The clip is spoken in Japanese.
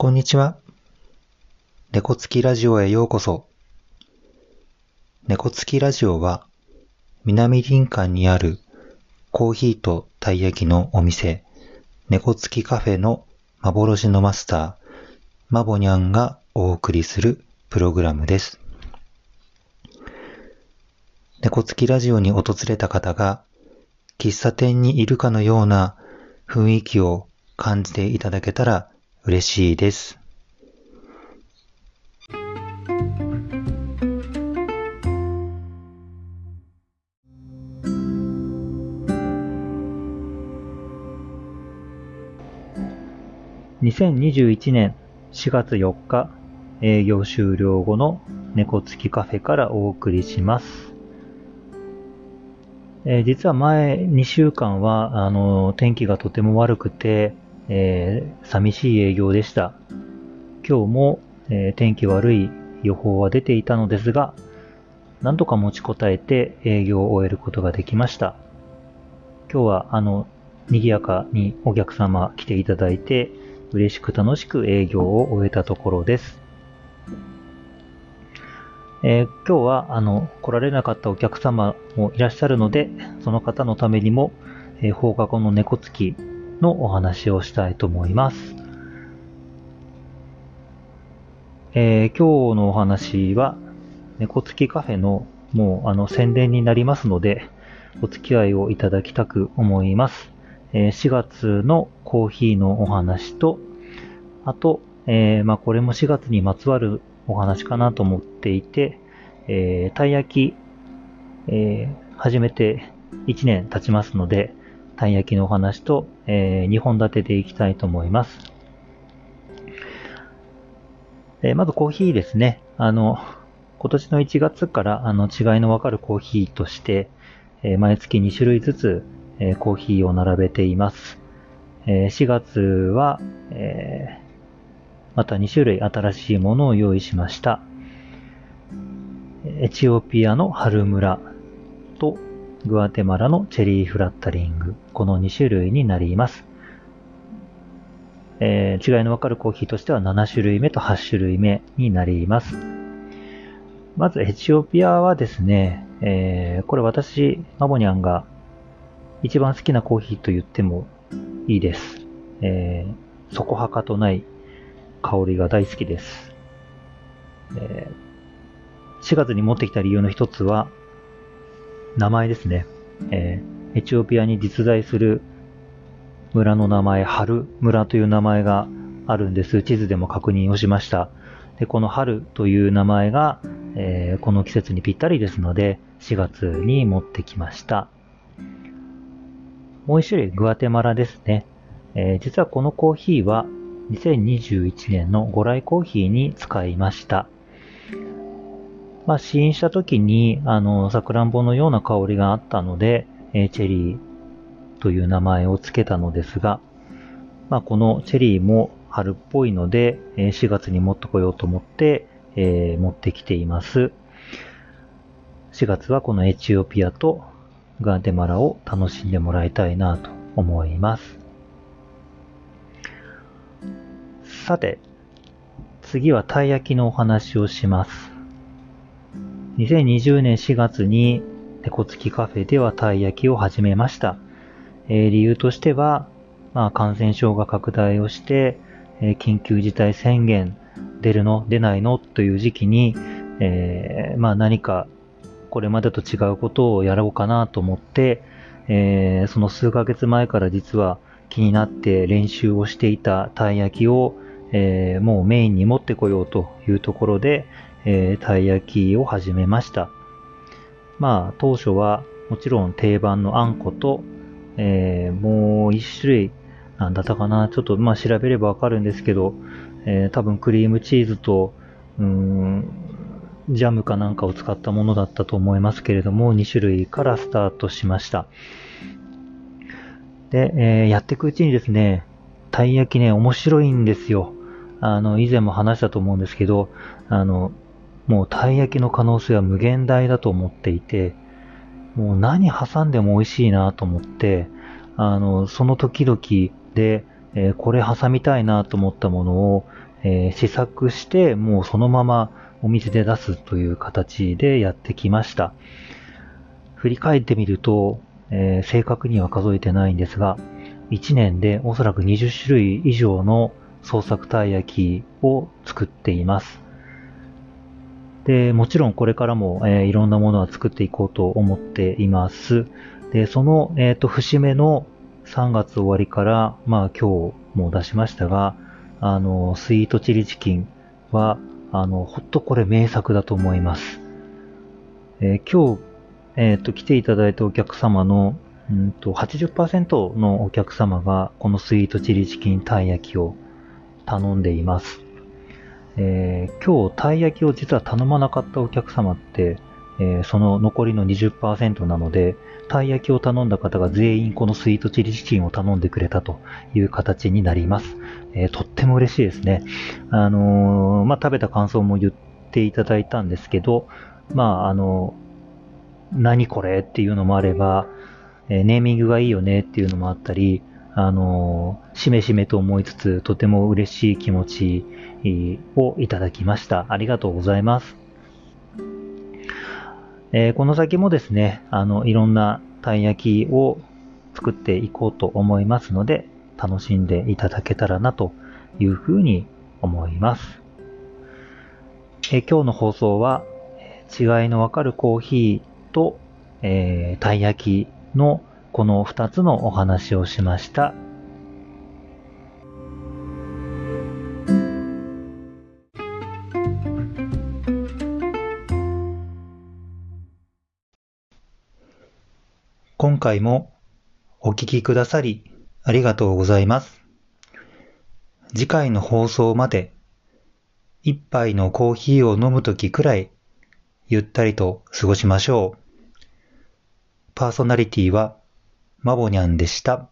こんにちは。猫つきラジオへようこそ。猫つきラジオは、南林間にあるコーヒーとたい焼きのお店、猫つきカフェの幻のマスター、マボニャンがお送りするプログラムです。猫つきラジオに訪れた方が、喫茶店にいるかのような雰囲気を感じていただけたら嬉しいです。2021年4月4日営業終了後の猫付きカフェからお送りします。えー、実は前2週間はあの天気がとても悪くて、えー、寂しい営業でした。今日も、えー、天気悪い予報は出ていたのですが、なんとか持ちこたえて営業を終えることができました。今日はあの、賑やかにお客様来ていただいて、嬉しく楽しく営業を終えたところです。えー、今日はあの来られなかったお客様もいらっしゃるので、その方のためにも、えー、放課後の猫つきのお話をしたいと思います。えー、今日のお話は、猫付きカフェのもうあの宣伝になりますので、お付き合いをいただきたく思います。えー、4月のコーヒーのお話と、あと、えー、まあ、これも4月にまつわるお話かなと思っていて、えー、たい焼き、えー、始めて1年経ちますので、たい焼きのお話と、えー、2本立てでいきたいと思います。えー、まずコーヒーですね。あの、今年の1月からあの違いのわかるコーヒーとして、えー、毎月2種類ずつ、え、コーヒーを並べています。え、4月は、え、また2種類新しいものを用意しました。エチオピアの春村とグアテマラのチェリーフラッタリング、この2種類になります。えー、違いのわかるコーヒーとしては7種類目と8種類目になります。まずエチオピアはですね、えー、これ私、マボニャンが一番好きなコーヒーと言ってもいいです。えー、底はかとない香りが大好きです。えー、4月に持ってきた理由の一つは、名前ですね。えー、エチオピアに実在する村の名前、春村という名前があるんです。地図でも確認をしました。でこの春という名前が、えー、この季節にぴったりですので、4月に持ってきました。もう一種類、グアテマラですね。えー、実はこのコーヒーは2021年のご来コーヒーに使いました。まあ、試飲した時に、あの、さくらんぼのような香りがあったので、えー、チェリーという名前を付けたのですが、まあ、このチェリーも春っぽいので、えー、4月に持ってこようと思って、えー、持ってきています。4月はこのエチオピアとガーテマラを楽しんでもらいたいなと思います。さて、次はたい焼きのお話をします。2020年4月に猫付きカフェではたい焼きを始めました。えー、理由としては、まあ、感染症が拡大をして、えー、緊急事態宣言出るの？出ないの？という時期に、えー、まあ、何かこれまでと違うことをやろうかなと思って、えその数ヶ月前から実は気になって練習をしていたたい焼きを、えもうメインに持ってこようというところで、えー、たい焼きを始めました。まあ、当初はもちろん定番のあんこと、えー、もう一種類、なんだったかな、ちょっとまあ調べればわかるんですけど、えー、多分クリームチーズと、うん、ジャムかなんかを使ったものだったと思いますけれども、2種類からスタートしました。で、えー、やっていくうちにですね、たい焼きね、面白いんですよ。あの、以前も話したと思うんですけど、あの、もうたい焼きの可能性は無限大だと思っていて、もう何挟んでも美味しいなと思って、あの、その時々で、えー、これ挟みたいなと思ったものを、えー、試作してもうそのままお店で出すという形でやってきました。振り返ってみると、えー、正確には数えてないんですが、1年でおそらく20種類以上の創作たい焼きを作っています。で、もちろんこれからも、えー、いろんなものは作っていこうと思っています。で、その、えっ、ー、と、節目の3月終わりから、まあ今日も出しましたが、あの、スイートチリチキンは、あの、ほっとこれ名作だと思います。えー、今日、えっ、と、来ていただいたお客様の、うんと、80%のお客様が、このスイートチリチキンたい焼きを頼んでいます。えー、今日、たい焼きを実は頼まなかったお客様って、えー、その残りの20%なので、たい焼きを頼んだ方が全員このスイートチリチキンを頼んでくれたという形になります。えー、とっても嬉しいですね。あのー、まあ、食べた感想も言っていただいたんですけど、まあ、あの何これっていうのもあれば、えネーミングがいいよねっていうのもあったり、あのしめしめと思いつつ、とても嬉しい気持ちをいただきました。ありがとうございます。えー、この先もですね、あの、いろんなたい焼きを作っていこうと思いますので、楽しんでいただけたらなというふうに思います。えー、今日の放送は、違いのわかるコーヒーと、えー、たい焼きのこの2つのお話をしました。今回もお聞きくださりありがとうございます。次回の放送まで一杯のコーヒーを飲むときくらいゆったりと過ごしましょう。パーソナリティはマボニャンでした。